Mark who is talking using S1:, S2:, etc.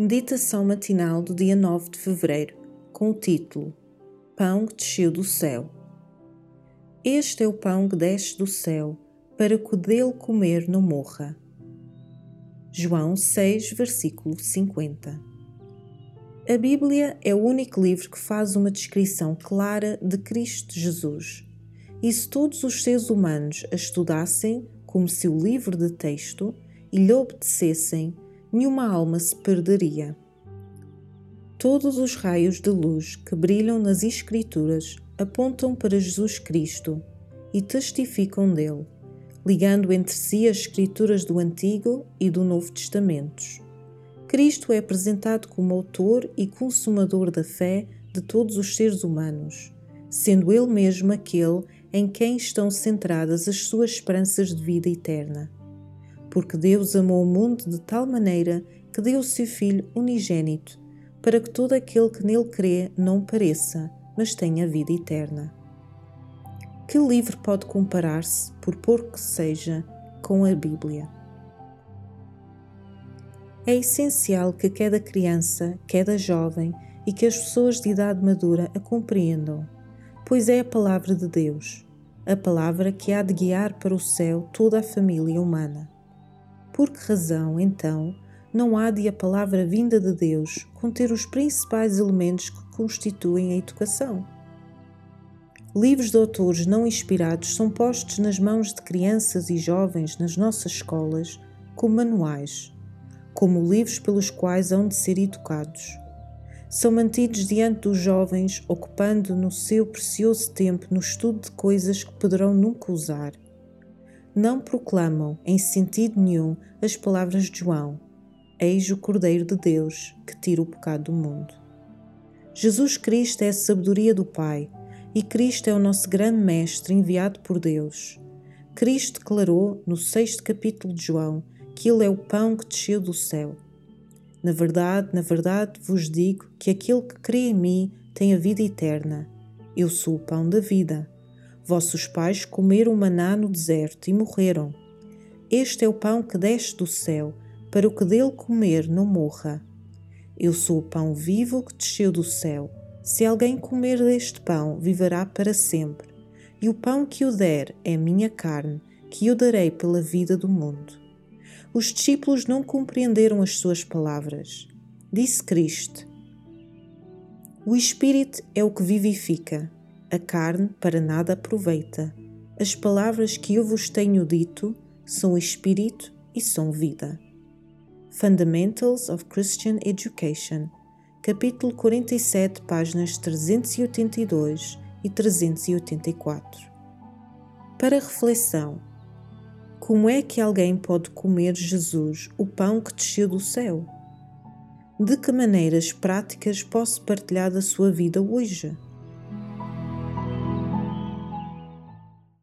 S1: Meditação matinal do dia 9 de fevereiro, com o título Pão que desceu do céu. Este é o pão que desce do céu, para que o dele comer não morra. João 6, versículo 50. A Bíblia é o único livro que faz uma descrição clara de Cristo Jesus. E se todos os seres humanos a estudassem como seu livro de texto e lhe obedecessem, nenhuma alma se perderia. Todos os raios de luz que brilham nas Escrituras apontam para Jesus Cristo e testificam dele, ligando entre si as Escrituras do Antigo e do Novo Testamentos. Cristo é apresentado como autor e consumador da fé de todos os seres humanos, sendo ele mesmo aquele em quem estão centradas as suas esperanças de vida eterna porque Deus amou o mundo de tal maneira que deu o seu Filho unigênito, para que todo aquele que nele crê não pareça, mas tenha vida eterna. Que livro pode comparar-se, por pouco que seja, com a Bíblia? É essencial que cada criança, cada jovem e que as pessoas de idade madura a compreendam, pois é a palavra de Deus, a palavra que há de guiar para o céu toda a família humana. Por que razão, então, não há de a palavra vinda de Deus conter os principais elementos que constituem a educação? Livros de autores não inspirados são postos nas mãos de crianças e jovens nas nossas escolas como manuais, como livros pelos quais hão de ser educados. São mantidos diante dos jovens, ocupando no seu precioso tempo no estudo de coisas que poderão nunca usar não proclamam em sentido nenhum as palavras de João: Eis o Cordeiro de Deus que tira o pecado do mundo. Jesus Cristo é a sabedoria do Pai e Cristo é o nosso grande Mestre enviado por Deus. Cristo declarou no sexto capítulo de João que Ele é o pão que desceu do céu. Na verdade, na verdade vos digo que aquele que crê em mim tem a vida eterna. Eu sou o pão da vida. Vossos pais comeram maná no deserto e morreram. Este é o pão que desce do céu, para o que dele comer não morra. Eu sou o pão vivo que desceu do céu. Se alguém comer deste pão, viverá para sempre. E o pão que eu der é minha carne, que eu darei pela vida do mundo. Os discípulos não compreenderam as suas palavras. Disse Cristo: O Espírito é o que vivifica a carne para nada aproveita. As palavras que eu vos tenho dito são espírito e são vida. Fundamentals of Christian Education, capítulo 47, páginas 382 e 384. Para reflexão: Como é que alguém pode comer Jesus, o pão que desceu do céu? De que maneiras práticas posso partilhar da sua vida hoje?